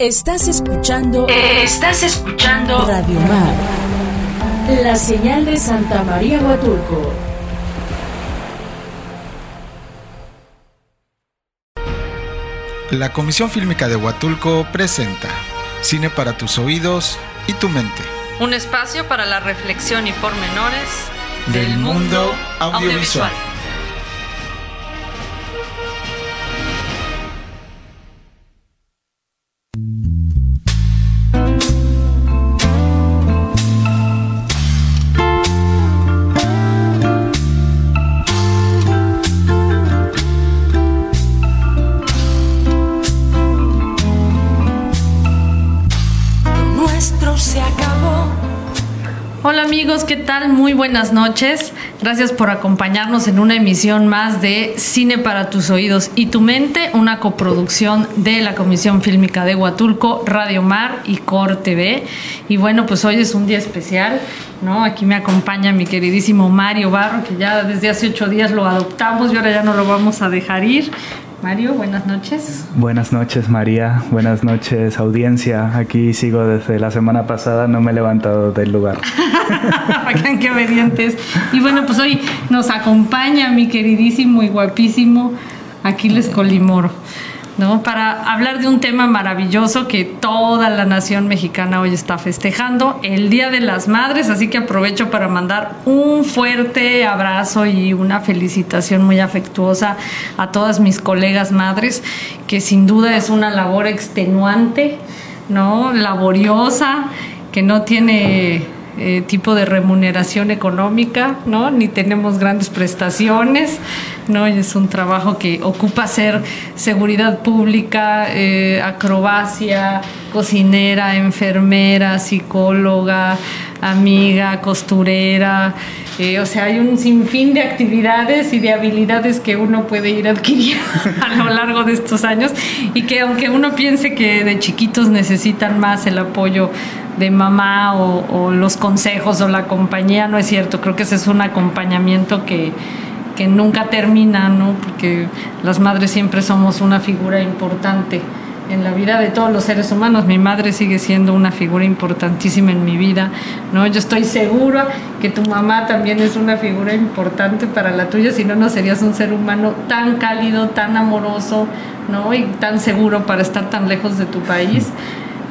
Estás escuchando. Estás escuchando. Radio Mar. La señal de Santa María Huatulco. La Comisión Fílmica de Huatulco presenta Cine para tus oídos y tu mente. Un espacio para la reflexión y pormenores del, mundo audiovisual. Amigos, ¿qué tal? Muy buenas noches. Gracias por acompañarnos en una emisión más de Cine para tus oídos y tu mente, una coproducción de la Comisión Fílmica de Huatulco, Radio Mar y Cor TV. Y bueno, pues hoy es un día especial, ¿no? Aquí me acompaña mi queridísimo Mario Barro, que ya desde hace ocho días lo adoptamos y ahora ya no lo vamos a dejar ir. Mario, buenas noches. Buenas noches, María. Buenas noches, audiencia. Aquí sigo desde la semana pasada, no me he levantado del lugar. Bacán, qué obedientes. Y bueno, pues hoy nos acompaña mi queridísimo y guapísimo Aquiles Colimoro. ¿No? Para hablar de un tema maravilloso que toda la nación mexicana hoy está festejando, el Día de las Madres, así que aprovecho para mandar un fuerte abrazo y una felicitación muy afectuosa a todas mis colegas madres, que sin duda es una labor extenuante, ¿no? Laboriosa, que no tiene eh, tipo de remuneración económica, ¿no? Ni tenemos grandes prestaciones, ¿no? es un trabajo que ocupa ser seguridad pública, eh, acrobacia, cocinera, enfermera, psicóloga, amiga, costurera. Eh, o sea, hay un sinfín de actividades y de habilidades que uno puede ir adquiriendo a lo largo de estos años y que aunque uno piense que de chiquitos necesitan más el apoyo de mamá o, los consejos o la compañía, no es cierto, creo que ese es un acompañamiento que, que nunca termina, ¿no? Porque las madres siempre somos una figura importante en la vida de todos los seres humanos. Mi madre sigue siendo una figura importantísima en mi vida, ¿no? Yo estoy segura que tu mamá también es una figura importante para la tuya, si no, no serías un ser humano tan cálido, tan amoroso, ¿no? Y tan seguro para estar tan lejos de tu país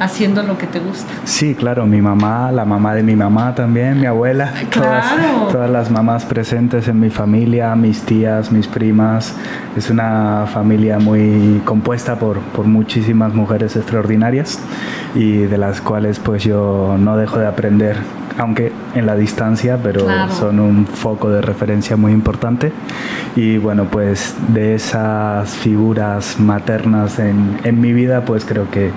haciendo lo que te gusta. Sí, claro, mi mamá, la mamá de mi mamá también, mi abuela, claro. todas, las mamás presentes en mi familia, mis tías, mis primas. Es una familia muy compuesta por, por muchísimas mujeres extraordinarias y de las cuales pues yo no dejo de aprender aunque en la distancia, pero son un foco de referencia muy importante. Y bueno, pues de esas figuras maternas en, en mi vida, pues creo que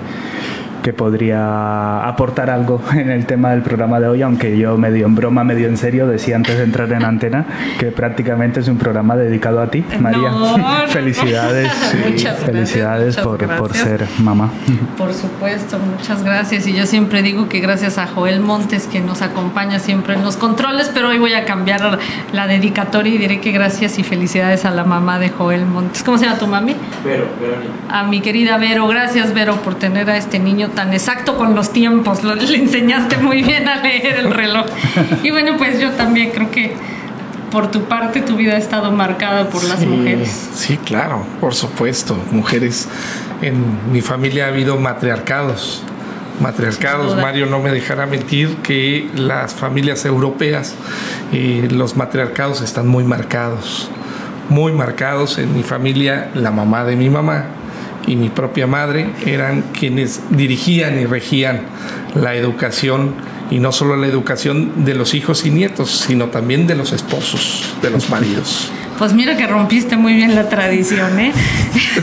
que podría aportar algo en el tema del programa de hoy, aunque yo medio en broma, medio en serio, decía antes de entrar en antena que prácticamente es un programa dedicado a ti, María. felicidades. muchas felicidades por, por, ser mamá. Por supuesto, muchas gracias. Y yo siempre digo que gracias a Joel Montes, que nos acompaña siempre en los controles, pero hoy voy a cambiar la dedicatoria y diré que gracias y felicidades a la mamá de Joel Montes. ¿Cómo se llama tu mami? Vero, A mi querida Vero, gracias Vero por tener a este niño tan exacto con los tiempos. le enseñaste muy bien a leer el reloj. Y bueno, pues yo también creo que por tu parte tu vida ha estado marcada por las mujeres. Sí, claro, por supuesto. Mujeres. En mi familia ha habido matriarcados. Matriarcados, Mario no me dejará mentir que las familias europeas, eh, los matriarcados están muy marcados, muy marcados. En mi familia, la mamá de mi mamá y mi propia madre eran quienes dirigían y regían la educación y no solo la educación de los hijos y nietos, sino también de los esposos, de los maridos. Pues mira que rompiste muy bien la tradición, ¿eh?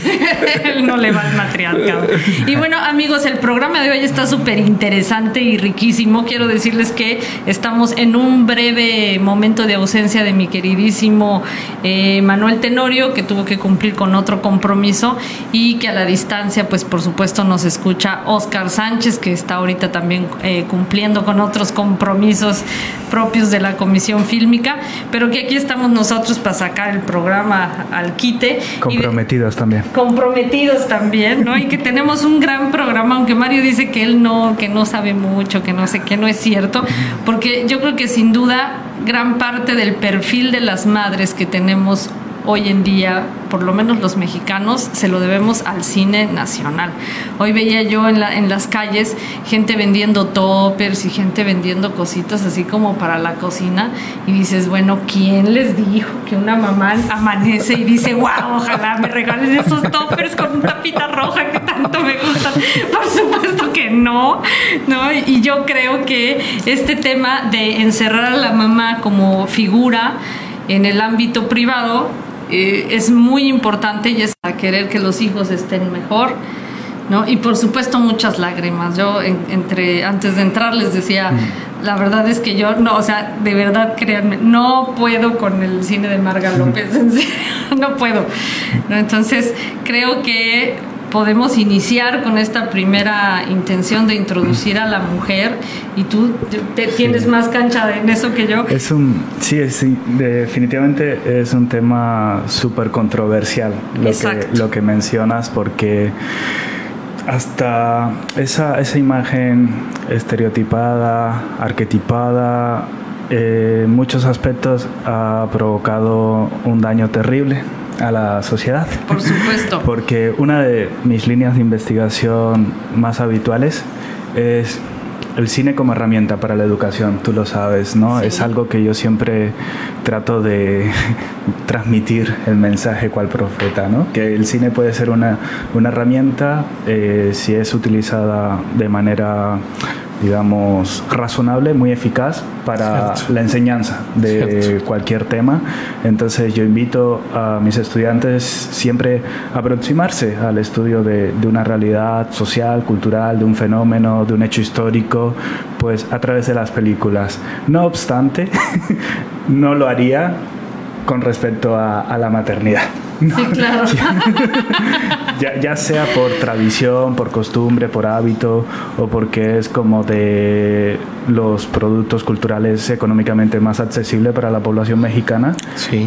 no le va al matriarcado. Y bueno, amigos, el programa de hoy está súper interesante y riquísimo. Quiero decirles que estamos en un breve momento de ausencia de mi queridísimo eh, Manuel Tenorio, que tuvo que cumplir con otro compromiso y que a la distancia, pues por supuesto, nos escucha Oscar Sánchez, que está ahorita también eh, cumpliendo con otros compromisos propios de la Comisión Fílmica, pero que aquí estamos nosotros para sacar sacar el programa al quite. Comprometidos también. Comprometidos también, ¿no? Y que tenemos un gran programa, aunque Mario dice que él no, que no sabe mucho, que no sé qué, no es cierto, porque yo creo que sin duda gran parte del perfil de las madres que tenemos hoy en día, por lo menos los mexicanos, se lo debemos al cine nacional. Hoy veía yo en, la, en las calles gente vendiendo toppers y gente vendiendo cositas así como para la cocina y dices, bueno, ¿quién les dijo que una mamá amanece y dice, wow, ojalá me regalen esos toppers con tapita roja que tanto me gustan? Por supuesto que no, ¿no? Y yo creo que este tema de encerrar a la mamá como figura en el ámbito privado eh, es muy importante y es a querer que los hijos estén mejor. ¿no? Y por supuesto muchas lágrimas. Yo entre antes de entrar les decía, mm. la verdad es que yo no, o sea, de verdad créanme, no puedo con el cine de Marga López, en serio, no puedo. Entonces, creo que podemos iniciar con esta primera intención de introducir a la mujer y tú te, tienes más cancha en eso que yo. Es un, sí, sí, definitivamente es un tema súper controversial lo que, lo que mencionas porque hasta esa, esa imagen estereotipada, arquetipada, eh, en muchos aspectos ha provocado un daño terrible a la sociedad. Por supuesto. Porque una de mis líneas de investigación más habituales es el cine como herramienta para la educación, tú lo sabes, ¿no? Es algo que yo siempre trato de transmitir el mensaje cual profeta, ¿no? Que el cine puede ser una, una herramienta eh, si es utilizada de manera digamos, razonable, muy eficaz para la enseñanza de cualquier tema. Entonces yo invito a mis estudiantes siempre a aproximarse al estudio de, de, una realidad social, cultural, de un fenómeno, de un hecho histórico, pues a través de las películas. No obstante, no lo haría con respecto a la maternidad. Sí, claro. ya, ya, sea por tradición, por costumbre, por hábito o porque es como de los productos culturales económicamente más accesibles para la población mexicana,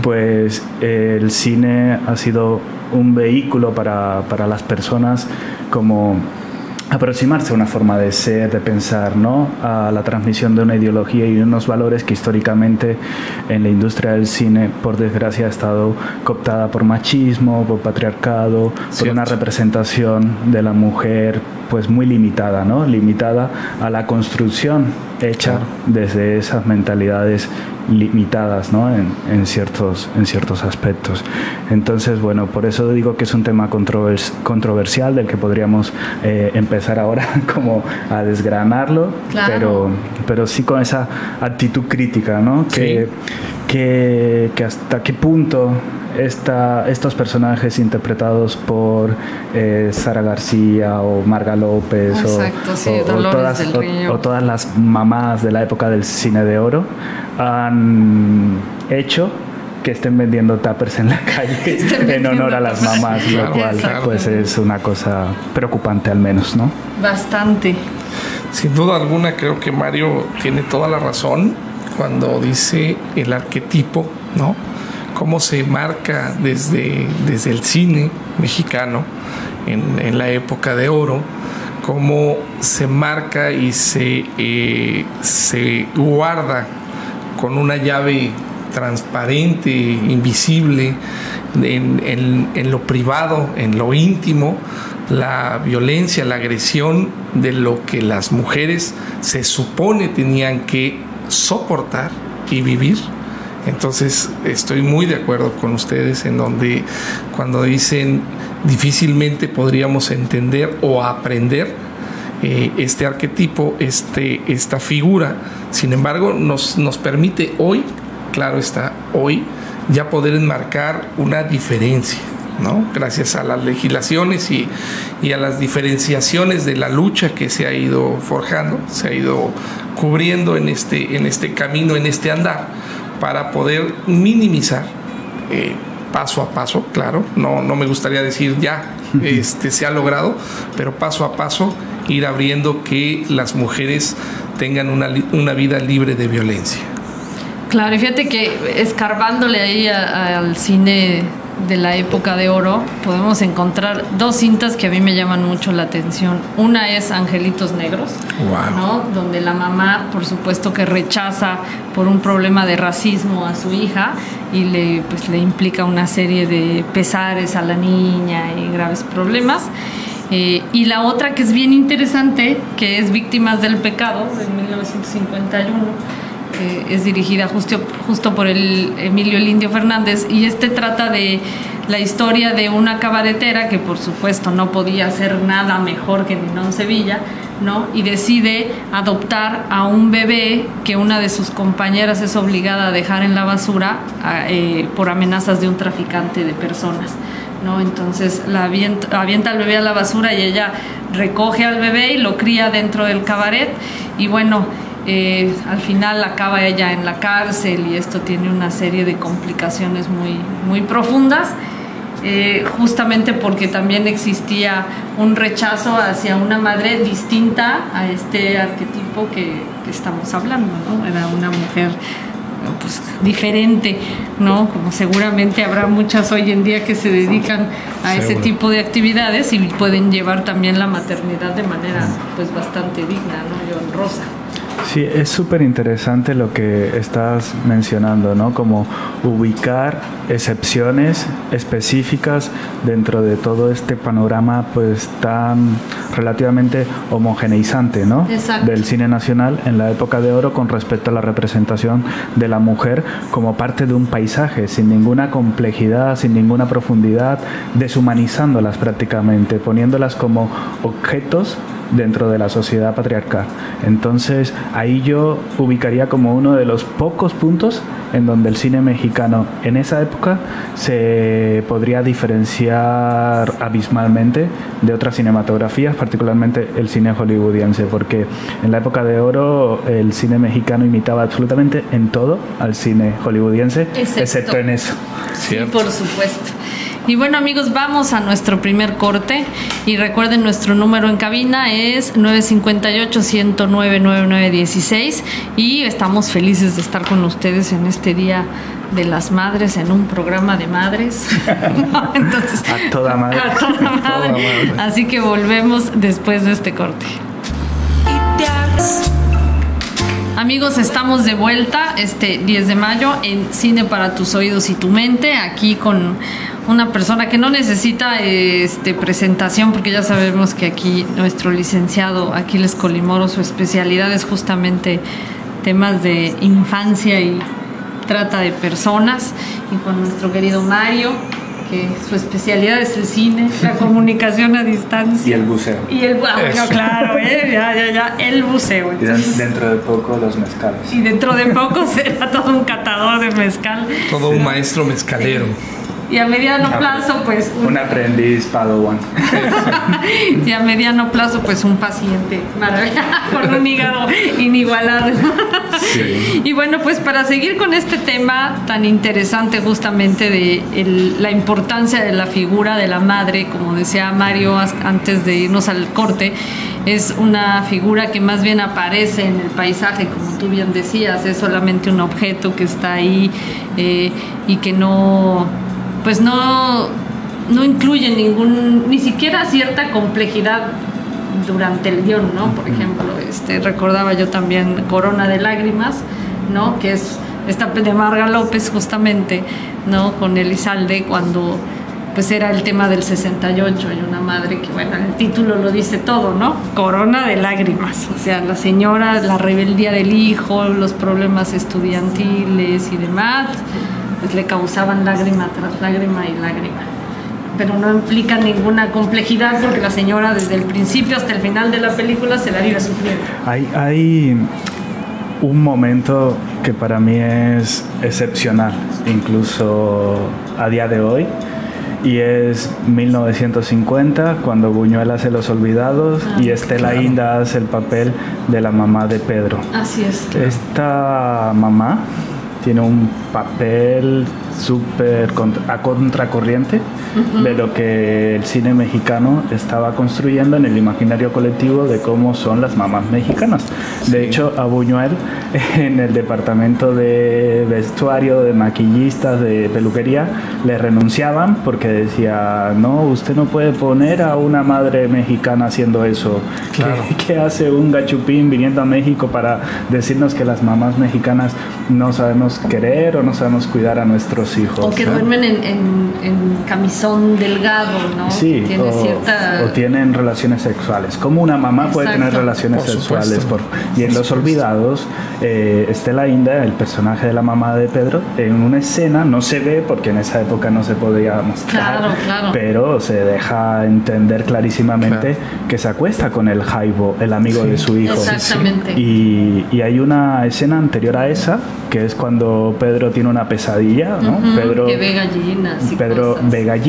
pues el cine ha sido un vehículo para, para las personas como aproximarse a una forma de ser, de pensar, ¿no? A la transmisión de una ideología y de unos valores que históricamente en la industria del cine, por desgracia, ha estado cooptada por machismo, por patriarcado, por una representación de la mujer pues muy limitada, ¿no? Limitada a la construcción hecha desde esas mentalidades limitadas ¿no? en, en, ciertos, en ciertos aspectos. Entonces, bueno, por eso digo que es un tema controvers controversial del que podríamos eh, empezar ahora como a desgranarlo, pero, pero sí con esa actitud crítica, ¿no? Que, que, que hasta qué punto esta, estos personajes interpretados por eh, Sara García o Marga López o, todas, o, todas, las mamás de la época del cine de oro han hecho que estén vendiendo tappers en la calle en honor a las mamás, lo cual pues es una cosa preocupante al menos, ¿no? Bastante. Sin duda alguna creo que Mario tiene toda la razón cuando dice el arquetipo, ¿no? Cómo se marca desde, desde el cine mexicano en, la época de oro, cómo se marca y se, eh, se guarda con una llave transparente, invisible, en, en, lo privado, en lo íntimo, la violencia, la agresión de lo que las mujeres se supone tenían que soportar y vivir. Entonces estoy muy de acuerdo con ustedes en donde cuando dicen difícilmente podríamos entender o aprender eh, este arquetipo, este, esta figura, sin embargo nos, nos permite hoy, claro está, hoy ya poder enmarcar una diferencia. ¿no? gracias a las legislaciones y, y, a las diferenciaciones de la lucha que se ha ido forjando, se ha ido cubriendo en este, en este camino, en este andar, para poder minimizar eh, paso a paso, claro, no, no me gustaría decir ya este, se ha logrado, pero paso a paso ir abriendo que las mujeres tengan una, una vida libre de violencia. Claro, y fíjate que escarbándole ahí a- al cine de la época de oro, podemos encontrar dos cintas que a mí me llaman mucho la atención. Una es Angelitos Negros, Wow. ¿no? donde la mamá, por supuesto, que rechaza por un problema de racismo a su hija y le, pues, le implica una serie de pesares a la niña y graves problemas. Eh, y la otra que es bien interesante, que es Víctimas del Pecado, de 1951 es dirigida justo, justo por el Emilio el Indio Fernández y este trata de la historia de una cabaretera que por supuesto no podía hacer nada mejor que Ninón Sevilla, ¿no? Y decide adoptar a un bebé que una de sus compañeras es obligada a dejar en la basura eh, por amenazas de un traficante de personas. ¿no? Entonces la avienta, avienta al bebé a la basura y ella recoge al bebé y lo cría dentro del cabaret y bueno, eh, al final acaba ella en la cárcel y esto tiene una serie de complicaciones muy, muy profundas. eh, justamente porque también existía un rechazo hacia una madre distinta a este arquetipo que, que estamos hablando, ¿no? Era una mujer pues diferente, ¿no? Como seguramente habrá muchas hoy en día que se dedican a ese tipo de actividades y pueden llevar también la maternidad de manera pues bastante digna, ¿no? Y honrosa. Sí, es súper interesante lo que estás mencionando, ¿no? Como ubicar excepciones específicas dentro de todo este panorama pues tan relativamente homogeneizante, ¿no? Exacto. Del cine nacional en la época de oro con respecto a la representación de la mujer como parte de un paisaje, sin ninguna complejidad, sin ninguna profundidad, deshumanizándolas prácticamente, poniéndolas como objetos dentro de la sociedad patriarcal. Entonces, ahí yo ubicaría como uno de los pocos puntos en donde el cine mexicano en esa época se podría diferenciar abismalmente de otras cinematografías, particularmente el cine hollywoodiense, porque en la época de oro el cine mexicano imitaba absolutamente en todo al cine hollywoodiense, Excepto- excepto en eso. Sí, por supuesto. Y bueno amigos, vamos a nuestro primer corte y recuerden nuestro número en cabina es 958-109-9916 y estamos felices de estar con ustedes en este Día de las Madres, en un programa de madres. Entonces, A toda madre. a toda madre. madre. Así que volvemos después de este corte. Amigos, estamos de vuelta este 10 de mayo en Cine para tus oídos y tu mente, aquí con una persona que no necesita este presentación porque ya sabemos que aquí nuestro licenciado Aquiles Colimoro su especialidad es justamente temas de infancia y trata de personas y con nuestro querido Mario que su especialidad es el cine, la comunicación a distancia Y el buceo. y el bueno, Eso. claro, ¿eh? ya, ya, ya, el buceo. Y entonces- dentro de poco los mezcales. y dentro de poco será todo un catador de mezcal. Todo un maestro mezcalero. Y a mediano plazo, pues un, Un aprendiz Padawan. y a mediano plazo, pues un paciente maravilloso con un hígado inigualable. Sí. Y bueno, pues para seguir con este tema tan interesante justamente de el- la importancia de la figura de la madre, como decía Mario antes de irnos al corte, es una figura que más bien aparece en el paisaje, como tú bien decías, es solamente un objeto que está ahí eh, y que no, pues no, no incluye ningún, ni siquiera cierta complejidad durante el guion, ¿no? Por ejemplo, este, recordaba yo también Corona de Lágrimas, ¿no? Que es esta de Marga López justamente, ¿no? Con Elizalde cuando pues era el tema del 68 y una madre que, bueno, el título lo dice todo, ¿no? Corona de lágrimas, o sea, la señora, la rebeldía del hijo, los problemas estudiantiles y demás, pues le causaban lágrima tras lágrima y lágrima pero no implica ninguna complejidad porque la señora desde el principio hasta el final de la película se la vive sufriendo. Hay, hay un momento que para mí es excepcional, incluso a día de hoy, y es 1950, cuando Buñuel hace Los Olvidados Ah, y Estela Inda hace el papel de la mamá de Pedro. Así es. Esta mamá tiene un papel súper a contracorriente de lo que el cine mexicano estaba construyendo en el imaginario colectivo de cómo son las mamás mexicanas. De hecho, a Buñuel en el departamento de vestuario, de maquillistas, de peluquería, le renunciaban porque decía, no, usted no puede poner a una madre mexicana haciendo eso. Claro. ¿Qué, qué hace un gachupín viniendo a México para decirnos que las mamás mexicanas no sabemos querer o no sabemos cuidar a nuestros hijos? O que ¿no? duermen en, en- en camisón delgado, ¿no? Sí, Tiene o, cierta... o tienen relaciones sexuales. Como una mamá puede Exacto. tener relaciones Por sexuales. por- y en Por Los supuesto. Olvidados, eh, Estela Inda, el personaje de la mamá de Pedro, en una escena, no se ve porque en esa época no se podía mostrar, Claro, claro. pero se deja entender clarísimamente Claro. que se acuesta con el Jaibo, el amigo de su hijo. Exactamente. Y, y hay una escena anterior a esa, que es cuando Pedro tiene una pesadilla, ¿no? Ujú, Pedro, que ve gallinas y Pedro cosas. ve gallinas,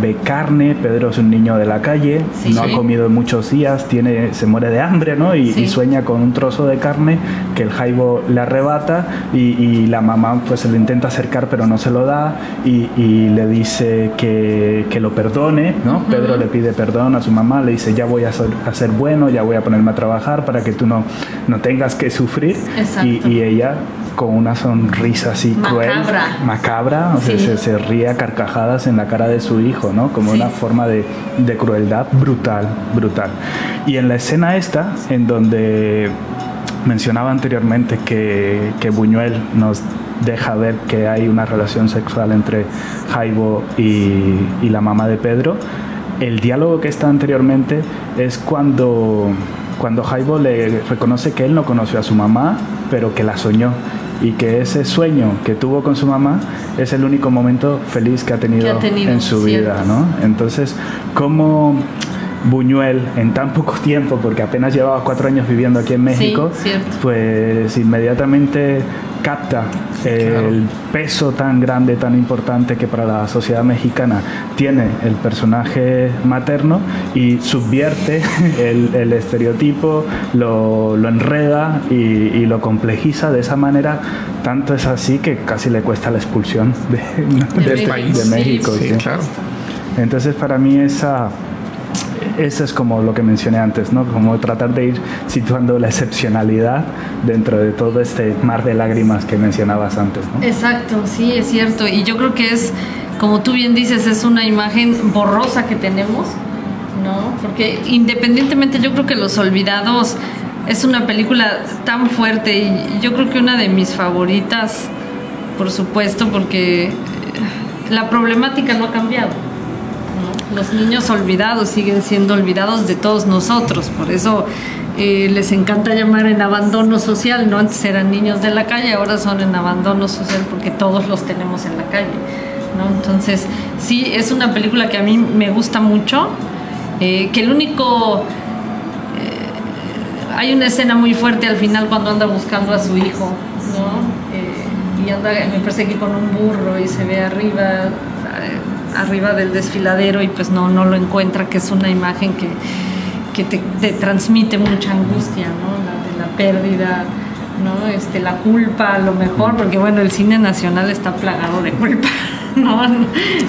ve carne, Pedro es un niño de la calle, Sí. no ha comido en muchos días, tiene, se muere de hambre, ¿no? Y, Sí. y sueña con un trozo de carne que el Jaibo le arrebata y, y la mamá pues se lo intenta acercar pero no se lo da y, y le dice que, que lo perdone, ¿no? Pedro le pide perdón a su mamá, le dice ya voy a ser, a ser bueno, ya voy a ponerme a trabajar para que tú no, no tengas que sufrir Exacto. y ella con una sonrisa así cruel, Macabra. macabra, o sea, Sí. se, se ríe a carcajadas en la cara de su hijo, ¿no? Como Sí. una forma de, de crueldad brutal, brutal. Y en la escena esta, en donde mencionaba anteriormente que, que Buñuel nos deja ver que hay una relación sexual entre Jaibo y, y la mamá de Pedro, el diálogo que está anteriormente es cuando, cuando Jaibo le reconoce que él no conoció a su mamá, pero que la soñó y que ese sueño que tuvo con su mamá es el único momento feliz que ha tenido, Que ha tenido, en su cierto. vida, ¿no? Entonces, ¿cómo Buñuel en tan poco tiempo, porque apenas llevaba cuatro años viviendo aquí en México, pues inmediatamente capta el peso tan grande, tan importante que para la sociedad mexicana tiene el personaje materno y subvierte el, el estereotipo, lo, lo enreda y, y lo complejiza de esa manera. Tanto es así que casi le cuesta la expulsión de- De país, de México. Sí, sí. claro. Entonces para mí esa, eso es como lo que mencioné antes, ¿no? Como tratar de ir situando la excepcionalidad dentro de todo este mar de lágrimas que mencionabas antes, ¿no? Exacto, sí, es cierto. Y yo creo que es, como tú bien dices, es una imagen borrosa que tenemos, ¿no? Porque independientemente, yo creo que Los Olvidados es una película tan fuerte y yo creo que una de mis favoritas, por supuesto, porque la problemática no ha cambiado. Los niños olvidados siguen siendo olvidados de todos nosotros, por eso eh, les encanta llamar en abandono social, ¿no? Antes eran niños de la calle, ahora son en abandono social porque todos los tenemos en la calle, ¿no? Entonces, sí, es una película que a mí me gusta mucho, eh, que el único... eh, hay una escena muy fuerte al final cuando anda buscando a su hijo, ¿no? Y anda, me parece que con un burro y se ve arriba, arriba del desfiladero y pues no, no lo encuentra, que es una imagen que, que te, te transmite mucha angustia, ¿no? La de la pérdida, ¿no? Este, la culpa, a lo mejor, porque bueno, el cine nacional está plagado de culpa, ¿no?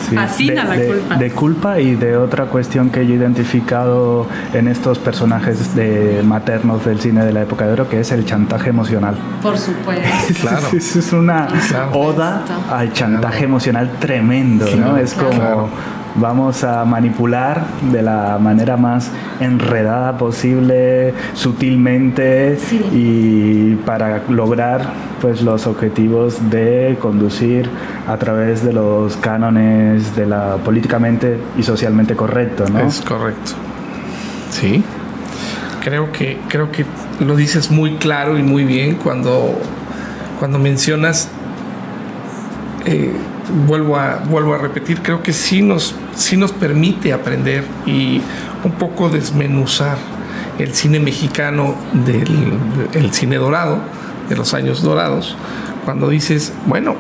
Sí, Fascina de, la de- culpa. de culpa y de otra cuestión que yo he identificado en estos personajes de maternos del cine de la época de oro, que es el chantaje emocional. Por supuesto. Claro. Es, es una Claro. oda al chantaje emocional tremendo, ¿no? Claro, Es como claro. Vamos a manipular de la manera más enredada posible, sutilmente Sí. y para lograr pues los objetivos de conducir a través de los cánones de la políticamente y socialmente correcto, ¿no? Es correcto. Sí. Creo que, creo que lo dices muy claro y muy bien cuando, cuando mencionas, eh, vuelvo, a, vuelvo a repetir, creo que sí nos, sí nos permite aprender y un poco desmenuzar el cine mexicano del el cine dorado, de los años dorados, cuando dices, bueno,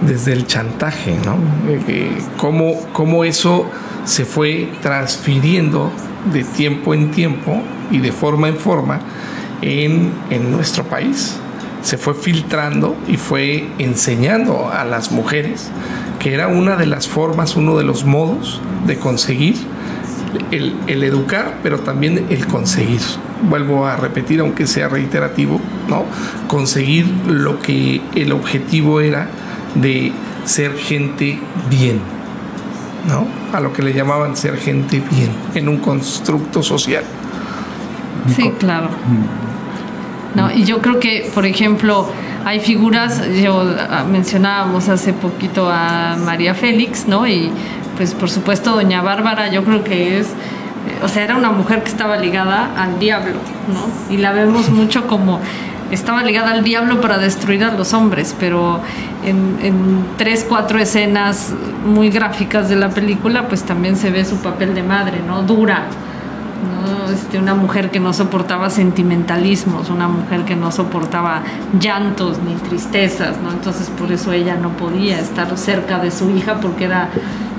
desde el chantaje, ¿no? Eh, eh, cómo, cómo eso se fue transfiriendo de tiempo en tiempo y de forma en forma en, en nuestro país. Se fue filtrando y fue enseñando a las mujeres que era una de las formas, uno de los modos de conseguir el, el, educar, pero también el conseguir. Vuelvo a repetir, aunque sea reiterativo, ¿no? Conseguir lo que el objetivo era de ser gente bien, ¿no? A lo que le llamaban ser gente bien en un constructo social. Sí, claro. No, y yo creo que, por ejemplo, hay figuras, yo ah, mencionábamos hace poquito a María Félix, ¿no? Y pues por supuesto doña Bárbara, yo creo que es, o sea, era una mujer que estaba ligada al diablo, ¿no? Y la vemos mucho como estaba ligada al diablo para destruir a los hombres, pero en, en, tres, cuatro escenas muy gráficas de la película, pues también se ve su papel de madre, ¿no? Dura, ¿no? Este, una mujer que no soportaba sentimentalismos, una mujer que no soportaba llantos ni tristezas, ¿no? Entonces por eso ella no podía estar cerca de su hija porque era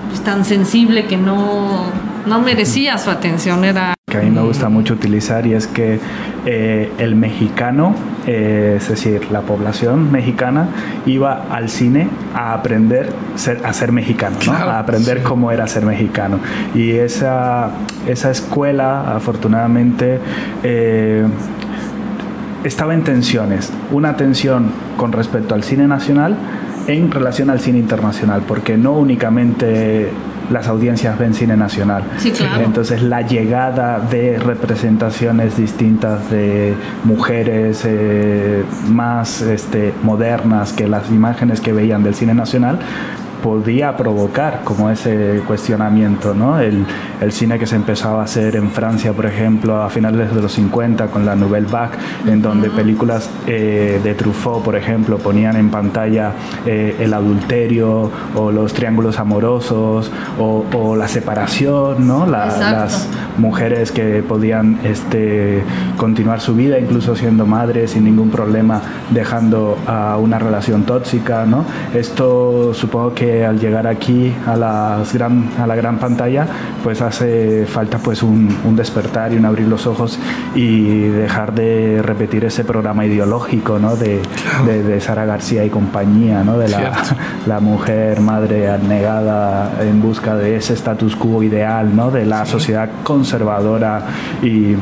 pues, tan sensible que no, no merecía su atención, era que a mí me gusta mucho utilizar y es que eh, el mexicano, eh, es decir, la población mexicana, iba al cine a aprender ser, a ser mexicano, ¿no? Claro, a aprender sí. cómo era ser mexicano. Y esa, esa escuela, afortunadamente, eh, estaba en tensiones. Una tensión con respecto al cine nacional en relación al cine internacional, porque no únicamente las audiencias ven cine nacional. Sí, claro. Entonces la llegada de representaciones distintas de mujeres eh, más este, modernas que las imágenes que veían del cine nacional podía provocar como ese cuestionamiento, ¿no? El, el, cine que se empezaba a hacer en Francia, por ejemplo, a finales de los 50 con la Nouvelle Vague, en donde películas eh, de Truffaut, por ejemplo, ponían en pantalla eh, el adulterio o los triángulos amorosos o, o la separación, ¿no? La, las mujeres que podían este, continuar su vida, incluso siendo madres sin ningún problema, dejando a una relación tóxica, ¿no? Esto supongo que al llegar aquí a, las gran, a la gran pantalla, pues hace falta pues un, un, despertar y un abrir los ojos y dejar de repetir ese programa ideológico ¿no? de, de, de, Sara García y compañía, ¿no? de la, la, mujer madre abnegada en busca de ese status quo ideal, ¿no? de la sí. sociedad conservadora y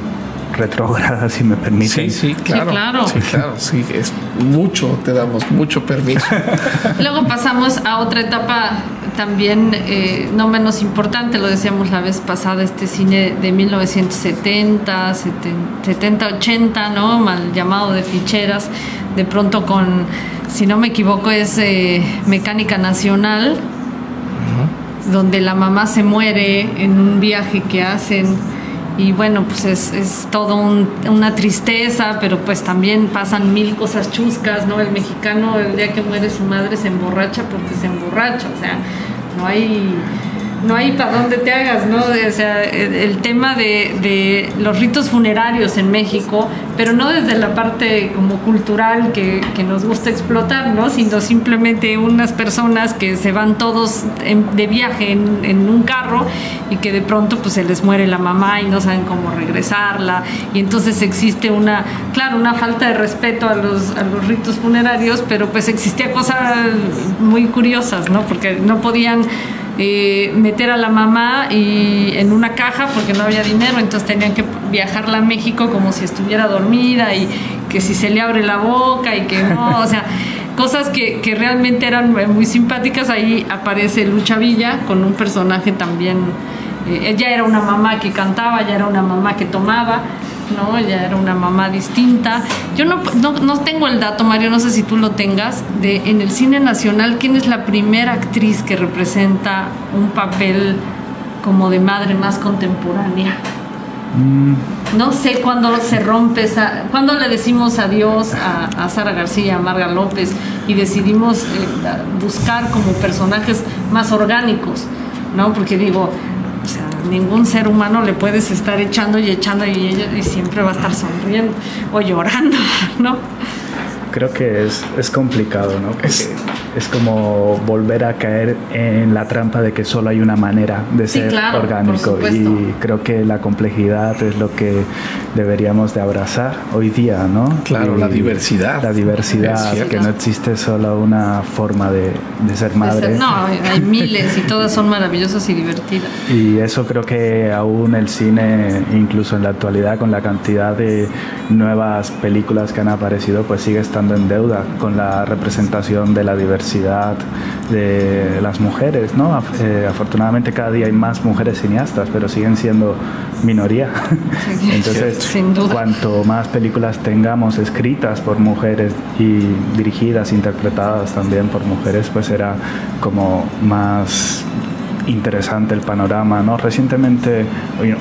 retrógrada, si me permiten. Sí, sí, claro. Sí, claro. Sí, claro, sí, es mucho, te damos mucho permiso. Luego pasamos a otra etapa también eh, no menos importante, lo decíamos la vez pasada, este cine de 1970, 70, 80, ¿no? Mal llamado de ficheras, de pronto con, si no me equivoco, es eh, Mecánica Nacional, uh -huh. donde la mamá se muere en un viaje que hacen y bueno, pues es, es todo un, una tristeza, pero pues también pasan mil cosas chuscas, ¿no? El mexicano el día que muere su madre se emborracha porque se emborracha, o sea, no hay no hay para dónde te hagas, ¿no? O sea, el, tema de, de, los ritos funerarios en México, pero no desde la parte como cultural que, que nos gusta explotar, ¿no? Sino simplemente unas personas que se van todos en, de viaje en, en, un carro y que de pronto pues se les muere la mamá y no saben cómo regresarla y entonces existe una, claro, una falta de respeto a los, a los ritos funerarios, pero pues existía cosas muy curiosas, ¿no? Porque no podían eh, meter a la mamá y en una caja porque no había dinero, entonces tenían que viajarla a México como si estuviera dormida y que si se le abre la boca y que no, o sea, cosas que, que realmente eran muy simpáticas. Ahí aparece Lucha Villa con un personaje también. Eh, ella era una mamá que cantaba, ella era una mamá que tomaba, ¿no? Ella era una mamá distinta. Yo no, no, no, tengo el dato, Mario, no sé si tú lo tengas, de en el cine nacional, ¿quién es la primera actriz que representa un papel como de madre más contemporánea? Mm. No sé cuándo se rompe esa, cuándo le decimos adiós a, a Sara García, a Marga López y decidimos eh, buscar como personajes más orgánicos, ¿no? Porque digo, o sea, ningún ser humano le puedes estar echando y echando y, ella, y siempre va a estar sonriendo o llorando, ¿no? Creo que es, es complicado, ¿no? Porque es, es, como volver a caer en la trampa de que solo hay una manera de sí, ser claro, orgánico. Y creo que la complejidad es lo que deberíamos de abrazar hoy día, ¿no? Claro, Y la diversidad. La diversidad, que no existe solo una forma de, de ser De madre. ser- no, hay miles y todas son maravillosas y divertidas. Y eso creo que aún el cine, incluso en la actualidad, con la cantidad de nuevas películas que han aparecido, pues sigue estando en deuda con la representación de la diversidad de las mujeres, ¿no? Eh, afortunadamente cada día hay más mujeres cineastas, pero siguen siendo minoría. Sí, Entonces, sin duda. cuanto más películas tengamos escritas por mujeres y dirigidas, interpretadas también por mujeres, pues será como más interesante el panorama, ¿no? Recientemente,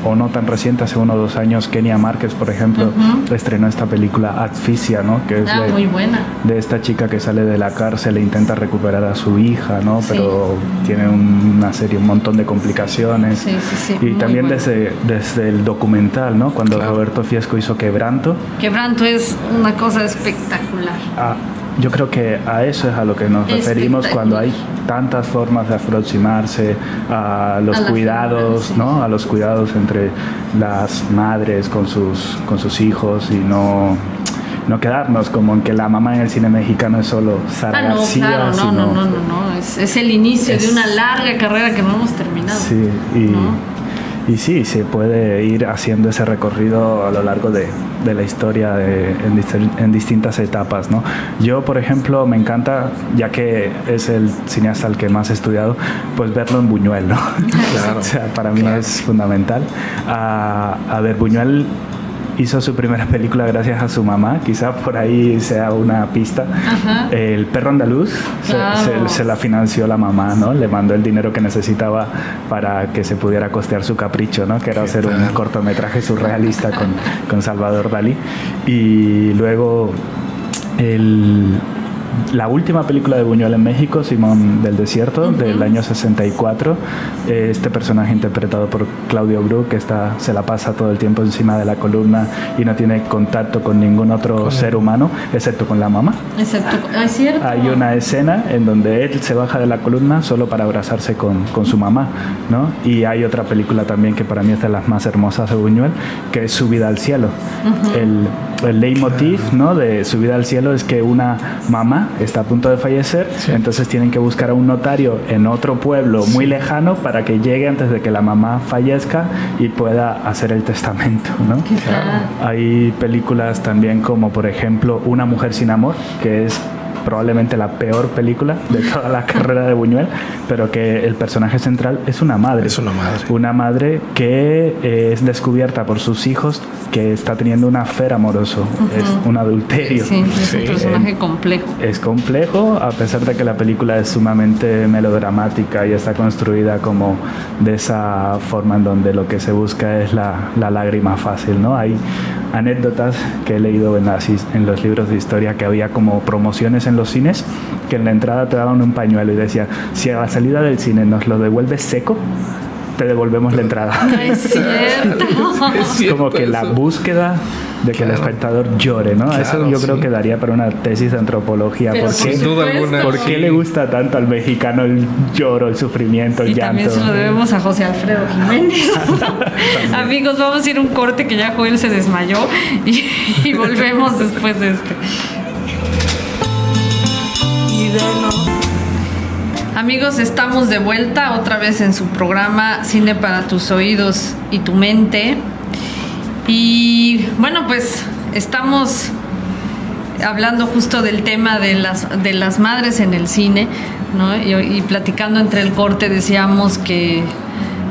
o no tan reciente, hace uno o dos años, Kenia Márquez, por ejemplo, estrenó esta película Asfixia, ¿no? Que es Ah, de, muy buena. de esta chica que sale de la cárcel e intenta recuperar a su hija, ¿no? Sí. Pero tiene una serie, un montón de complicaciones. Sí, sí, sí, Y también buena. desde, desde el documental, ¿no? Cuando Claro. Roberto Fiesco hizo Quebranto, Quebranto es una cosa espectacular. Ah, yo creo que a eso es a lo que nos referimos cuando hay tantas formas de aproximarse a los A cuidados, sí. ¿no? A los cuidados entre las madres con sus con sus hijos y no no quedarnos como en que la mamá en el cine mexicano es solo Sara Ah, no, García, claro, no, sino- no, no, no, no. Es, es el inicio Es- de una larga carrera que no hemos terminado. Sí, y, ¿no? Y sí, se puede ir haciendo ese recorrido a lo largo de, de la historia de- en, distin- en distintas etapas. ¿no? Yo, por ejemplo, me encanta, ya que es el cineasta al que más he estudiado, pues verlo en Buñuel. ¿no? Claro, o sea, para mí claro. es fundamental. A, a ver, Buñuel hizo su primera película gracias a su mamá, quizá por ahí sea una pista. Ajá. El perro andaluz se- Claro. se, se la financió la mamá, ¿no? Le mandó el dinero que necesitaba para que se pudiera costear su capricho, ¿no? Que era ¿Qué hacer un cortometraje surrealista con, con Salvador Dalí. Y luego el- la última película de Buñuel en México, Simón del Desierto, del año 64. eh, Este personaje interpretado por Claudio Bru, que está, se la pasa todo el tiempo encima de la columna y no tiene contacto con ningún otro ser humano, excepto con la mamá. Excepto, es cierto. Hay una escena en donde él se baja de la columna solo para abrazarse con, con su mamá, ¿no? Y hay otra película también que para mí es de las más hermosas de Buñuel, que es Subida al cielo. el, el leitmotiv, ¿no? De Subida al cielo es que una mamá está a punto de fallecer, Sí. entonces tienen que buscar a un notario en otro pueblo muy lejano para que llegue antes de que la mamá fallezca y pueda hacer el testamento. Hay películas también como por ejemplo Una mujer sin amor, que es probablemente la peor película de toda la carrera de Buñuel, pero que el personaje central es una madre. Es una madre. Una madre que eh, es descubierta por sus hijos que está teniendo un afer amoroso, es un adulterio. Sí, es Sí. un personaje complejo. Es complejo, a pesar de que la película es sumamente melodramática y está construida como de esa forma en donde lo que se busca es la, la lágrima fácil, ¿no? Hay anécdotas que he leído en, las en los libros de historia que había como promociones en los cines que en la entrada te daban un pañuelo y decía, si a la salida del cine nos lo devuelves seco, te devolvemos la entrada. No es cierto. Es cierto como que la búsqueda de que el espectador llore, ¿no? Eso yo creo que daría para una tesis de antropología. Pero ¿Por qué? Sin duda alguna. ¿Por qué sí. le gusta tanto al mexicano el lloro, el sufrimiento, el Y también llanto? se lo debemos a José Alfredo Jiménez. Amigos, vamos a ir a un corte que ya Joel se desmayó y, y volvemos después de este. Amigos, estamos de vuelta otra vez en su programa Cine para tus oídos y tu mente. Y bueno, pues estamos hablando justo del tema de las, de las madres en el cine, ¿no? Y, platicando entre el corte decíamos que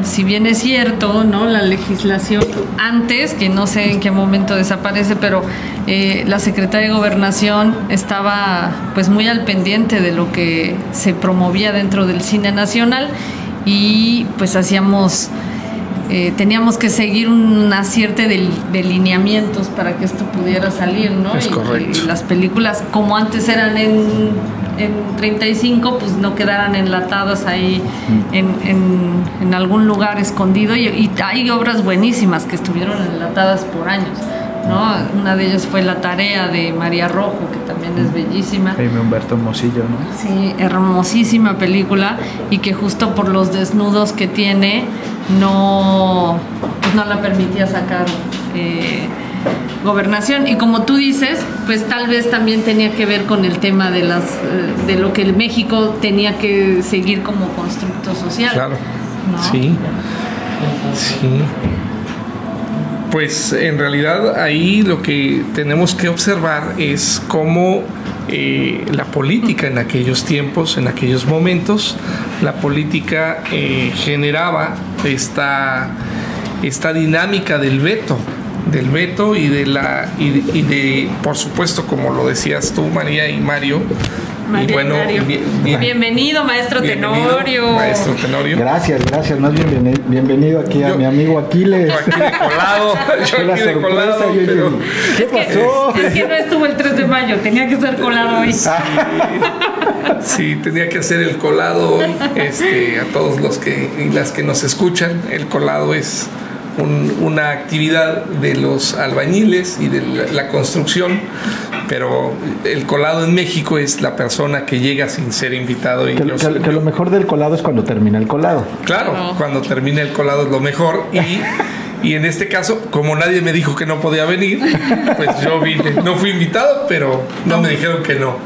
si bien es cierto, ¿no? La legislación antes, que no sé en qué momento desaparece, pero eh, la Secretaría de Gobernación estaba pues muy al pendiente de lo que se promovía dentro del cine nacional y pues hacíamos eh, teníamos que seguir una cierta de, de lineamientos para que esto pudiera salir, ¿no? Es Y- correcto. Y, las películas, como antes eran en, en 35, pues no quedaran enlatadas ahí en, en- en algún lugar escondido. Y, y hay obras buenísimas que estuvieron enlatadas por años, ¿no? Una de ellas fue La Tarea de María Rojo, que también es bellísima. Jaime Humberto Mosillo, ¿no? Sí, hermosísima película y que justo por los desnudos que tiene no, pues no la permitía sacar eh, gobernación. Y como tú dices, pues tal vez también tenía que ver con el tema de las eh, de lo que el México tenía que seguir como constructo social. Claro. ¿no? Sí. Sí. Pues en realidad ahí lo que tenemos que observar es cómo eh, la política en aquellos tiempos, en aquellos momentos, la política eh, generaba esta, esta dinámica del veto, del veto y de la y de, y de, por supuesto como lo decías tú María y Mario y bueno Mario. bien- bien- bienvenido, maestro bienvenido, Tenorio. maestro Tenorio Gracias, gracias. Más bien bienveni- bienvenido aquí a Yo- mi amigo Aquiles. De colado yo aquí de sorpresa, colado yo- pero ¿Qué Es que, pasó? es que no estuvo el 3 de mayo, tenía que ser colado hoy. Sí, tenía que hacer el colado hoy. Este, a todos los que y las que nos escuchan, el colado es un- una actividad de los albañiles y de la, la construcción, pero el colado en México es la persona que llega sin ser invitado. Y Que, yo- que- que lo mejor del colado es cuando termina el colado. Claro, Claro. cuando termine el colado es lo mejor. Y, y en este caso, como nadie me dijo que no podía venir, pues yo vine. No fui invitado, pero no me dijeron que no.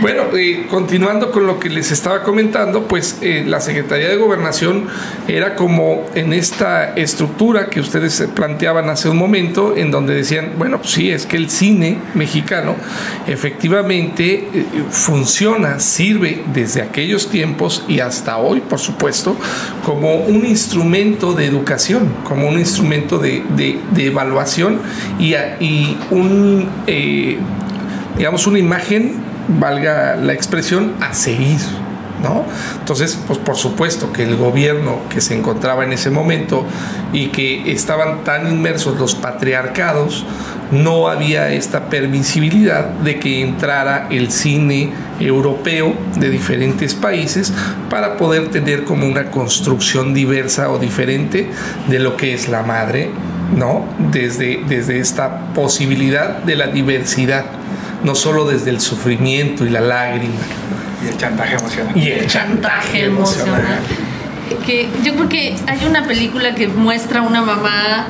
Bueno, continuando con lo que les estaba comentando, pues eh, la Secretaría de Gobernación era como en esta estructura que ustedes planteaban hace un momento, en donde decían, bueno, pues sí, es que el cine mexicano efectivamente eh, funciona, sirve desde aquellos tiempos y hasta hoy, por supuesto, como un instrumento de educación, como un instrumento de, de- de evaluación y, y un, eh, digamos, una imagen, valga la expresión, a seguir. ¿No? Entonces, pues por supuesto que el gobierno que se encontraba en ese momento y que estaban tan inmersos los patriarcados, no había esta permisibilidad de que entrara el cine europeo de diferentes países para poder tener como una construcción diversa o diferente de lo que es la madre, ¿no? Desde, desde esta posibilidad de la diversidad, no solo desde el sufrimiento y la lágrima. Y el chantaje emocional. Y el chantaje emocional. Que yo creo que hay una película que muestra una mamá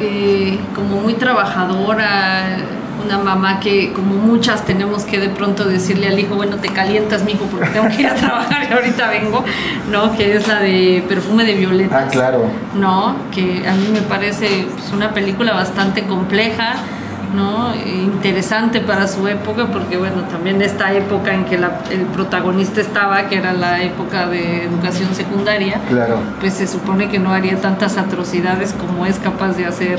eh, como muy trabajadora, una mamá que como muchas tenemos que de pronto decirle al hijo, bueno, te calientas, mijo, porque tengo que ir a trabajar y ahorita vengo, ¿no? Que es la de Perfume de Violetas. Ah, claro. ¿no? Que a mí me parece pues, una película bastante compleja, ¿no? Interesante para su época, porque bueno, también esta época en que la- el protagonista estaba, que era la época de educación secundaria, Claro. pues se supone que no haría tantas atrocidades como es capaz de hacer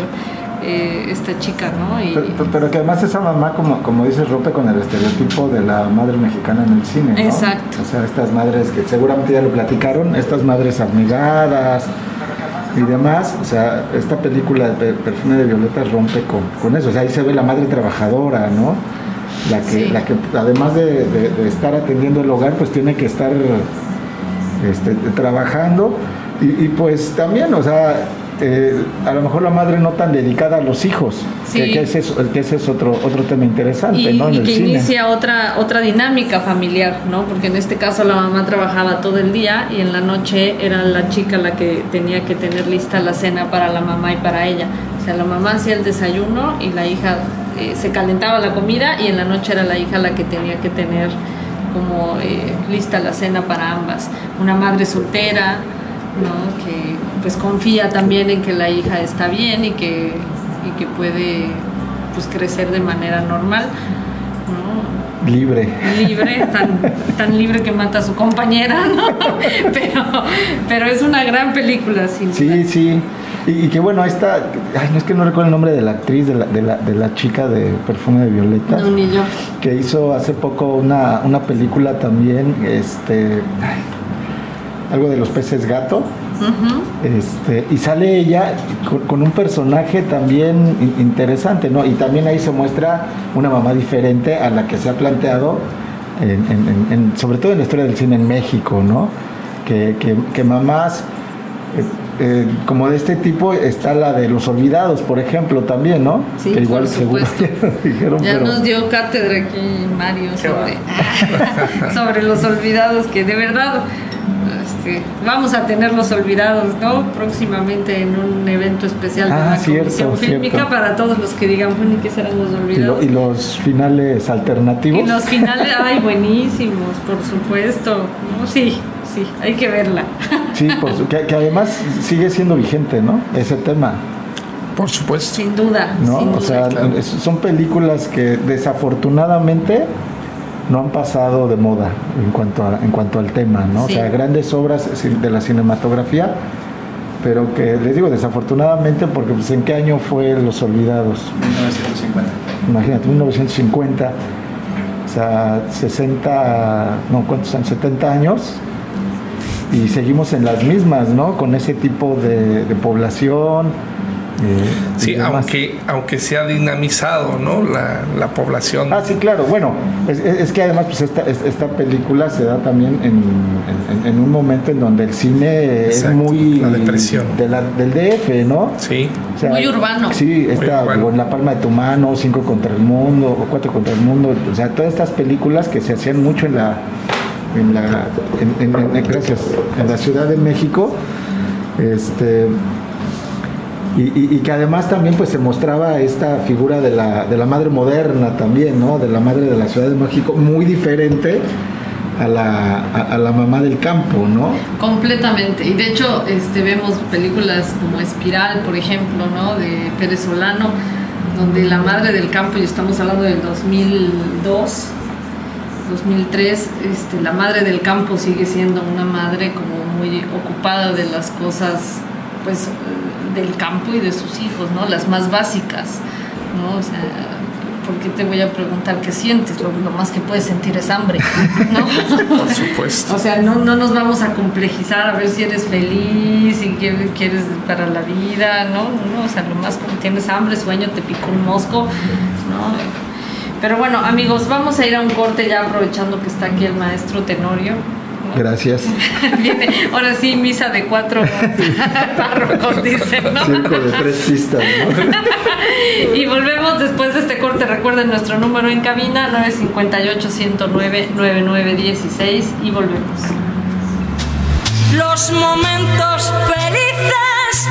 eh, esta chica, ¿no? Y, Pero, pero que además esa mamá, como, como dices, rompe con el estereotipo de la madre mexicana en el cine. ¿no? Exacto. O sea, estas madres que seguramente ya lo platicaron, estas madres abnegadas y demás. O sea, esta película de Per- Perfume de Violetas rompe con, con eso. O sea, ahí se ve la madre trabajadora, ¿no? La que, Sí. la que además de, de- de estar atendiendo el hogar, pues tiene que estar este, trabajando. Y, y pues también, o sea, eh, a lo mejor la madre no tan dedicada a los hijos, Sí. que, que ese es, que ese es otro, otro tema interesante, y, ¿no? En y el que cine. inicia otra otra dinámica familiar, ¿no? Porque en este caso la mamá trabajaba todo el día y en la noche era la chica la que tenía que tener lista la cena para la mamá y para ella. O sea, la mamá hacía el desayuno y la hija eh, se calentaba la comida y en la noche era la hija la que tenía que tener como eh, lista la cena para ambas. Una madre soltera, ¿no? Que pues confía también en que la hija está bien y que, y que puede pues crecer de manera normal, ¿no? Libre. libre, tan, tan libre que mata a su compañera, ¿no? Pero, pero es una gran película, sin Sí, duda. sí. Y, y que bueno, esta, ay, no es que no recuerdo el nombre de la actriz, de la, de la, de la chica de Perfume de Violeta, No, ni yo. que hizo hace poco una, una película también, este, ay, algo de los peces gato. Este, y sale ella con, con un personaje también in- interesante, ¿no? Y también ahí se muestra una mamá diferente a la que se ha planteado, en- en- en- en- sobre todo en la historia del cine en México, ¿no? Que, que- que mamás eh, eh, como de este tipo está la de los olvidados, por ejemplo, también, ¿no? Sí, que igual por seguro supuesto. dijeron, Ya pero nos dio cátedra aquí Mario sobre, sobre los olvidados que de verdad este, vamos a tener los olvidados, ¿no? Próximamente en un evento especial Ah, de la cierto, Comisión Fílmica cierto. para todos los que digan, bueno, ¿y qué serán los Y, lo- olvidados? y los finales alternativos. Y los finales, ay, buenísimos, por supuesto. ¿no? Sí, sí, hay que verla. Sí, por su- que, que además sigue siendo vigente, ¿no? Ese tema, Por supuesto. Sin duda. ¿no? sin O duda. sea, claro. son películas que desafortunadamente no han pasado de moda en cuanto a, en cuanto al tema, ¿no? Sí. O sea, grandes obras cin- de la cinematografía, pero que les digo desafortunadamente porque pues en qué año fue Los Olvidados? 1950. Imagínate, 1950, o sea, 60, no, ¿cuántos años? 70 años. Y seguimos en las mismas, ¿no? Con ese tipo de, de población. Eh, Sí, aunque, aunque se ha dinamizado ¿no? la, la población. Ah, sí, claro. Bueno, es, es- es que además pues esta, es- esta película se da también en, en- en un momento en donde el cine es muy... la depresión. de la- del DF, ¿no? Sí, O sea, Muy urbano. Sí, urbano. digo, La Palma de tu Mano, Cinco contra el Mundo, o Cuatro contra el Mundo, o sea, todas estas películas que se hacían mucho en la, en la, en, en- en- gracias, en la Ciudad de México, este, y, y- que además también pues se mostraba esta figura de la, de la madre moderna también, ¿no? De la madre de la Ciudad de México, muy diferente a la, a- la mamá del campo, ¿no? Completamente. Y de hecho, este, vemos películas como Espiral, por ejemplo, ¿no? De Pérez Solano, donde la madre del campo, y estamos hablando del 2002, 2003, este, la madre del campo sigue siendo una madre como muy ocupada de las cosas, pues, del campo y de sus hijos, ¿no? Las más básicas, ¿no? O sea, ¿por qué te voy a preguntar qué sientes? Lo, lo más que puedes sentir es hambre, ¿no? por supuesto. O sea, no, no nos vamos a complejizar a ver si eres feliz y qué quieres para la vida, ¿no? No, o sea, lo más como tienes hambre, sueño, te picó un mosco, ¿no? Pero bueno, amigos, vamos a ir a un corte ya aprovechando que está aquí el maestro Tenorio. Gracias. Viene, ahora sí, misa de cuatro párrocos, dice, ¿no? Circo de tres pistas, ¿no? Y volvemos después de este corte. Recuerden nuestro número en cabina, 958-109-9916 y volvemos. los momentos felices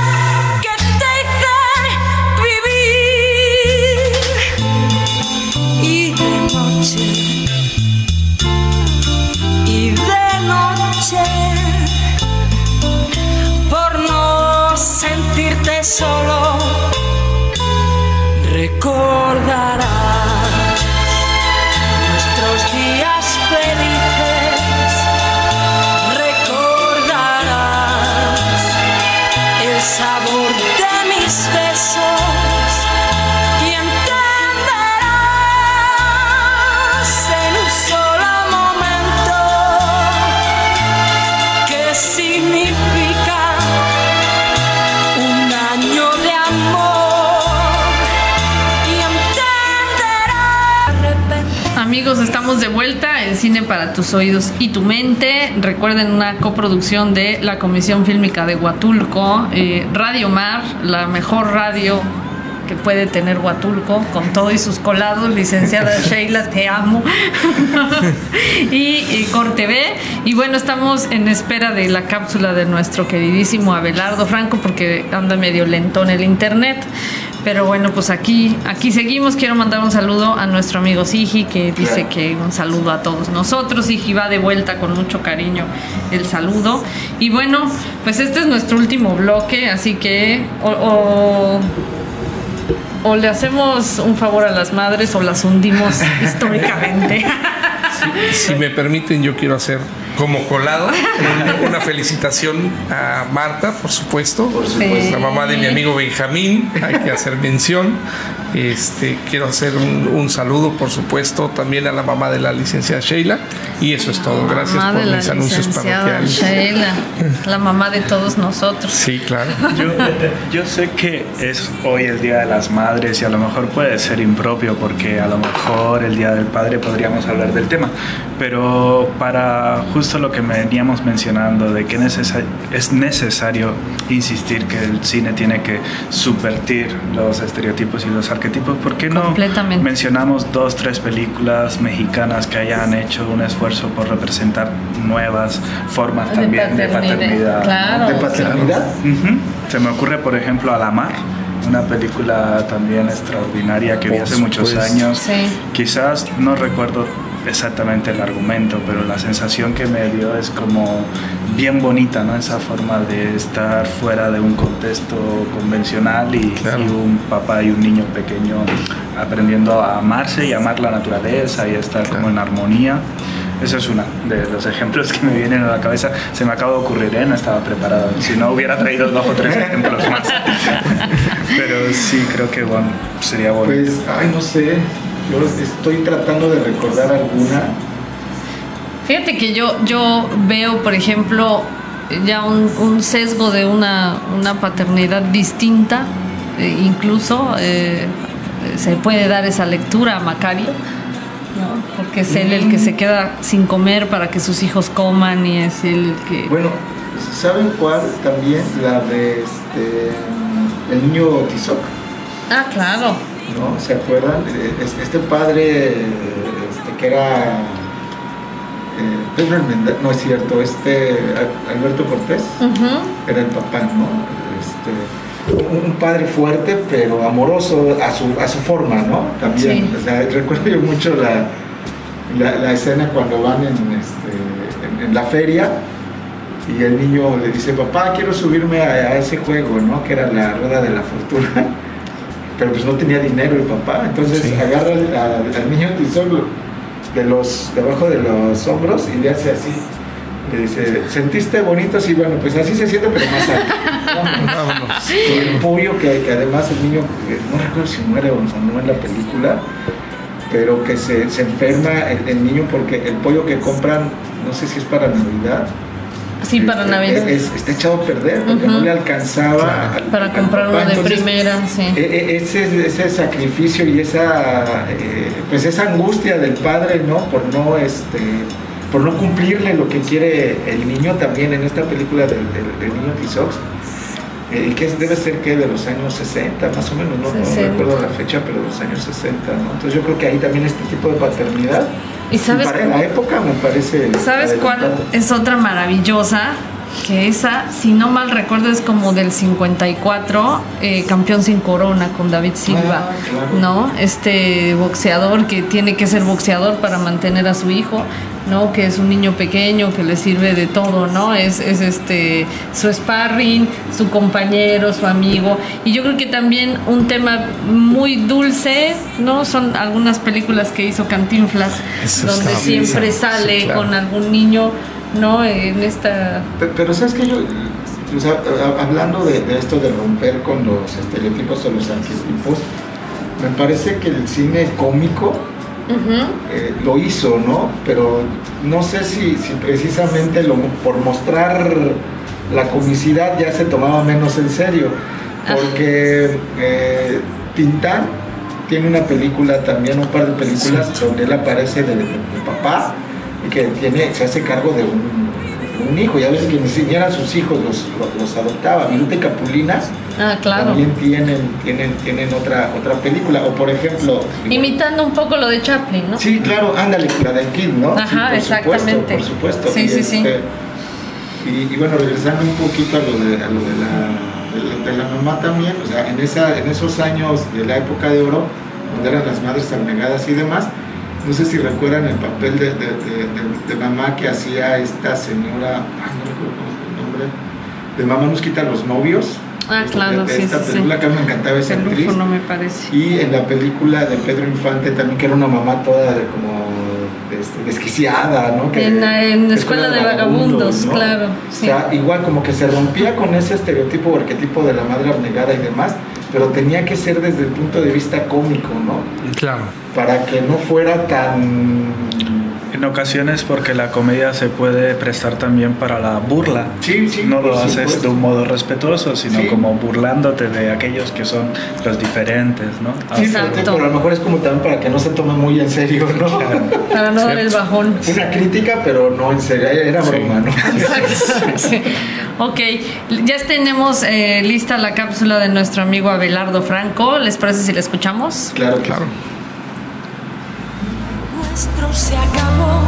tus oídos y tu mente. Recuerden una coproducción de la Comisión Fílmica de Huatulco, eh, Radio Mar, la mejor radio que puede tener Huatulco, con todo y sus colados, licenciada Sheila, te amo. y, y Corte B. Y bueno, estamos en espera de la cápsula de nuestro queridísimo Abelardo Franco, porque anda medio lento en el internet. Pero bueno, pues aquí, aquí seguimos. Quiero mandar un saludo a nuestro amigo Sigi, que dice que un saludo a todos nosotros. Sigi va de vuelta con mucho cariño el saludo. Y bueno, pues este es nuestro último bloque, así que o, o- o le hacemos un favor a las madres o las hundimos históricamente. Si me permiten, yo quiero hacer como colado una, una felicitación a Marta, por supuesto, supuesto. la mamá de mi amigo Benjamín, hay que hacer mención. Este, quiero hacer un, un saludo, por supuesto, también a la mamá de la licenciada Sheila. Y eso es todo. Gracias por mis anuncios parroquiales. Sheila, la mamá de todos nosotros. Sí, claro. Yo, yo sé que es hoy el Día de las Madres y a lo mejor puede ser impropio porque a lo mejor el Día del Padre podríamos hablar del tema, pero para justo lo que veníamos mencionando de que necesa- es necesario insistir que el cine tiene que subvertir los estereotipos y los arquetipos arquetipos, ¿por qué no mencionamos dos, tres películas mexicanas que hayan hecho un esfuerzo por representar nuevas formas De también de paternidad, claro. ¿De paternidad? Se me ocurre, por ejemplo, A la Mar, una película también extraordinaria que vi hace muchos años. Sí. Quizás no recuerdo exactamente el argumento, pero la sensación que me dio es como bien bonita, ¿no? Esa forma de estar fuera de un contexto convencional y, Claro. y un papá y un niño pequeño aprendiendo a amarse y amar la naturaleza y a estar como Claro. en armonía. Eso es uno de los ejemplos que me vienen a la cabeza. Se me acaba de ocurrir, ¿eh? No estaba preparado. Si no, hubiera traído dos o tres ejemplos más. Pero sí, creo que bueno, sería bueno. Pues, ay, no sé. Yo estoy tratando de recordar alguna. Fíjate que yo, yo veo, por ejemplo, ya un, un sesgo de una, una paternidad distinta, eh, incluso eh, se puede dar esa lectura a Macario, ¿no? porque es él el que se queda sin comer para que sus hijos coman y es él el que... Bueno, ¿saben cuál también? La de este. El niño Tizoc. Ah, claro. ¿No? ¿Se acuerdan? Eh, es- Este padre este, que era eh, Pedro no es cierto, este Al- Alberto Cortés era el papá, ¿no? Este, un, un padre fuerte pero amoroso a su, a su forma, ¿no? También, Sí. o sea, recuerdo yo mucho la, la, la escena cuando van en, este, en, en la feria y el niño le dice, papá, quiero subirme a, a ese juego, ¿no? Que era la rueda de la fortuna. Pero pues no tenía dinero el papá, entonces Sí. agarra al, al- al niño de los, debajo de los hombros y le hace así. Le dice, ¿sentiste bonito? Sí, bueno, pues así se siente, pero más alto. Vámonos. Y el pollo que, que además el niño, no recuerdo si muere o o no en la película, pero que se, se enferma el, el niño porque el pollo que compran, no sé si es para Navidad. Sí, para este, Navidad. es- está echado a perder porque no le alcanzaba. al- Para comprar uno de Entonces, primera, sí. e- e- ese, ese sacrificio y esa eh, pues esa angustia del padre no por no este por no cumplirle lo que quiere el niño también en esta película del, del- del niño Tizox eh, que es- debe ser que de los años 60 más o menos no, no 60. recuerdo la fecha pero de los años 60 ¿no? entonces yo creo que ahí también este tipo de paternidad ¿Y sabes para la época me parece ¿Sabes cuál es otra maravillosa? Que esa, si no mal recuerdo, es como del 54, eh, Campeón sin Corona con David Silva, Ah, claro. ¿no? Este boxeador que tiene que ser boxeador para mantener a su hijo, ¿no? Que es un niño pequeño que le sirve de todo, ¿no? Es, es este su sparring, su compañero, su amigo. Y yo creo que también un tema muy dulce, ¿no? Son algunas películas que hizo Cantinflas, Eso donde siempre bien, sale sí, claro. con algún niño, ¿no? En esta... Pe- Pero sabes que yo, o sea, a- hablando de, de esto de romper con los estereotipos o los arquetipos, me parece que el cine cómico eh, lo hizo, ¿no? Pero no sé si, si precisamente lo- por mostrar la comicidad ya se tomaba menos en serio, porque eh, Tintán tiene una película también, un par de películas donde él aparece de, de- de papá y que tiene, se hace cargo de un, un hijo, y a veces que ni siquiera sus hijos los, los, los adoptaba. Viruta y Capulina Ah, claro. también tienen, tienen, tienen otra, otra película, o por ejemplo... Imitando un poco lo de Chaplin, ¿no? Sí, claro, ándale, la de Kid, ¿no? Ajá, Sí, por exactamente. Supuesto, por supuesto. Sí, Y, sí, sí. este, Y, y bueno, regresando un poquito a lo de, a lo de, la, de la mamá también, o sea, en, esa, en esos años de la época de oro, donde eran las madres abnegadas y demás, no sé si recuerdan el papel de, de, de- mamá que hacía esta señora, ay, no recuerdo cómo nombre, de mamá nos quita los novios. Ah, claro, de, sí, esta sí, sí. película que a mí me encantaba esa El actriz. no me parece. Y en la película de Pedro Infante también, que era una mamá toda de como este, desquiciada, ¿no? Que, En la- en que Escuela de Vagabundos, claro, sí. O sea, igual como que se rompía con ese estereotipo o arquetipo de la madre abnegada y demás, pero tenía que ser desde el punto de vista cómico, ¿no? Claro. Para que no fuera tan... En ocasiones porque la comedia se puede prestar también para la burla. Sí, sí, No lo haces supuesto. de un modo respetuoso, sino Sí. como burlándote de aquellos que son los diferentes, ¿no? Sí, Exacto. pero, a lo mejor es como también para que no se tome muy en serio, ¿no? Para no dar el bajón. Una crítica, pero no en serio, era broma, ¿no? Sí. Ok, ya tenemos eh, lista la cápsula de nuestro amigo Abelardo Franco. ¿Les parece si la escuchamos? Claro, claro. Se acabó.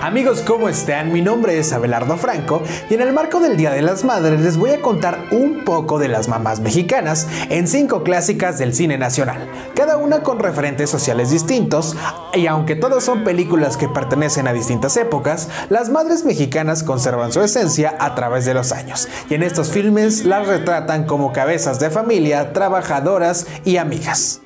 Amigos, ¿cómo están? Mi nombre es Abelardo Franco y en el marco del Día de las Madres les voy a contar un poco de las mamás mexicanas en cinco clásicas del cine nacional, cada una con referentes sociales distintos y aunque todas son películas que pertenecen a distintas épocas, las madres mexicanas conservan su esencia a través de los años y en estos filmes las retratan como cabezas de familia, trabajadoras y amigas.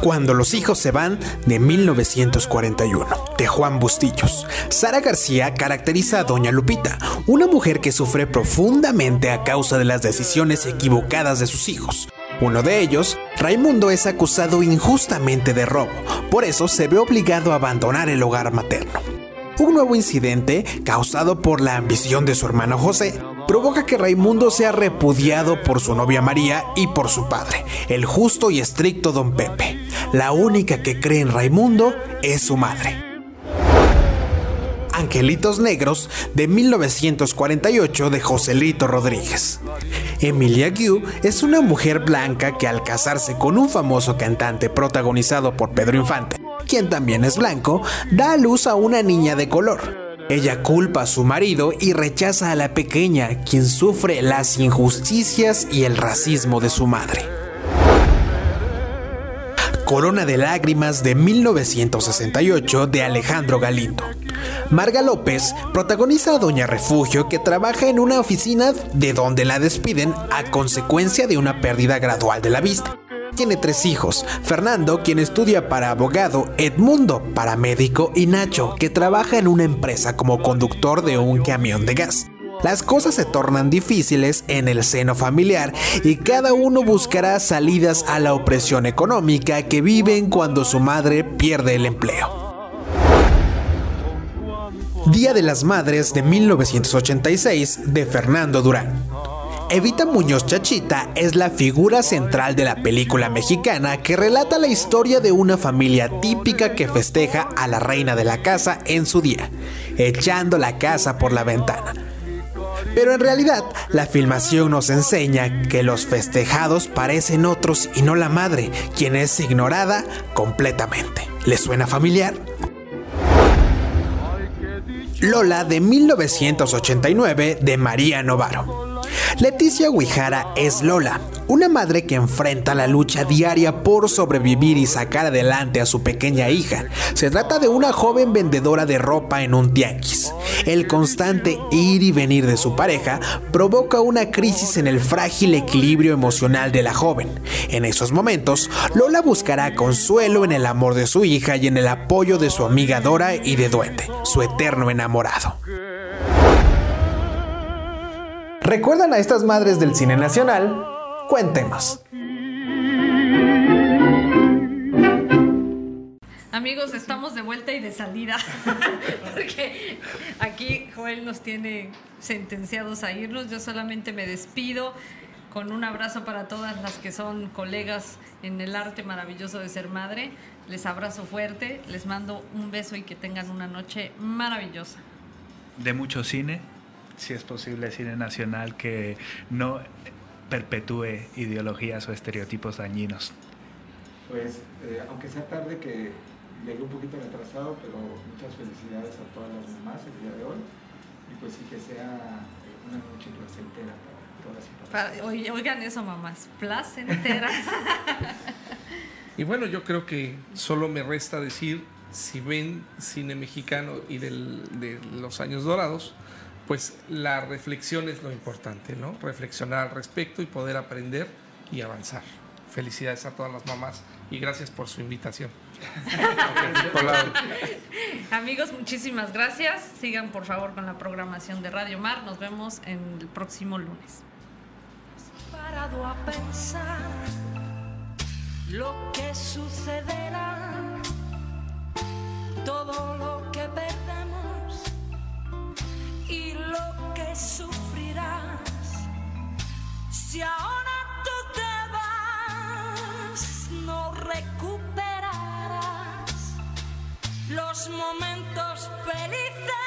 Cuando los hijos se van de 1941, de Juan Bustillos. Sara García caracteriza a Doña Lupita, una mujer que sufre profundamente a causa de las decisiones equivocadas de sus hijos. Uno de ellos, Raimundo, es acusado injustamente de robo, por eso se ve obligado a abandonar el hogar materno. Un nuevo incidente, causado por la ambición de su hermano José, provoca que Raimundo sea repudiado por su novia María y por su padre, el justo y estricto don Pepe. La única que cree en Raimundo es su madre. Angelitos Negros de 1948 de Joselito Rodríguez. Emilia Gu es una mujer blanca que al casarse con un famoso cantante protagonizado por Pedro Infante, quien también es blanco, da a luz a una niña de color. Ella culpa a su marido y rechaza a la pequeña, quien sufre las injusticias y el racismo de su madre. Corona de Lágrimas de 1968 de Alejandro Galindo. Marga López protagoniza a Doña Refugio que trabaja en una oficina de donde la despiden a consecuencia de una pérdida gradual de la vista. Tiene tres hijos, Fernando, quien estudia para abogado, Edmundo, paramédico, y Nacho, que trabaja en una empresa como conductor de un camión de gas. Las cosas se tornan difíciles en el seno familiar y cada uno buscará salidas a la opresión económica que viven cuando su madre pierde el empleo. Día de las Madres de 1986 de Fernando Durán. Evita Muñoz Chachita es la figura central de la película mexicana que relata la historia de una familia típica que festeja a la reina de la casa en su día, echando la casa por la ventana. Pero en realidad, la filmación nos enseña que los festejados parecen otros y no la madre, quien es ignorada completamente. ¿Le suena familiar? Lola de 1989 de María Novaro. Leticia Huijara es Lola, una madre que enfrenta la lucha diaria por sobrevivir y sacar adelante a su pequeña hija. Se trata de una joven vendedora de ropa en un tianguis. El constante ir y venir de su pareja provoca una crisis en el frágil equilibrio emocional de la joven. En esos momentos, Lola buscará consuelo en el amor de su hija y en el apoyo de su amiga Dora y de Duende, su eterno enamorado. ¿Recuerdan a estas madres del cine nacional? Cuéntenos. Amigos, estamos de vuelta y de salida. Porque aquí Joel nos tiene sentenciados a irnos. Yo solamente me despido con un abrazo para todas las que son colegas en el arte maravilloso de ser madre. Les abrazo fuerte, les mando un beso y que tengan una noche maravillosa. De mucho cine, si es posible cine nacional que no perpetúe ideologías o estereotipos dañinos. Pues, eh, aunque sea tarde que llegué un poquito retrasado, pero muchas felicidades a todas las mamás el día de hoy. Y pues sí que sea eh, una noche placentera para todas y para oigan eso, mamás, placentera. Y bueno, yo creo que solo me resta decir, si ven cine mexicano y del- de los años dorados, pues la reflexión es lo importante, ¿no? Reflexionar al respecto y poder aprender y avanzar. Felicidades a todas las mamás y gracias por su invitación. Amigos, muchísimas gracias. Sigan por favor con la programación de Radio Mar. Nos vemos en el próximo lunes. parado a pensar lo que sucederá todo lo que lo que sufrirás. Si ahora tú te vas, no recuperarás los momentos felices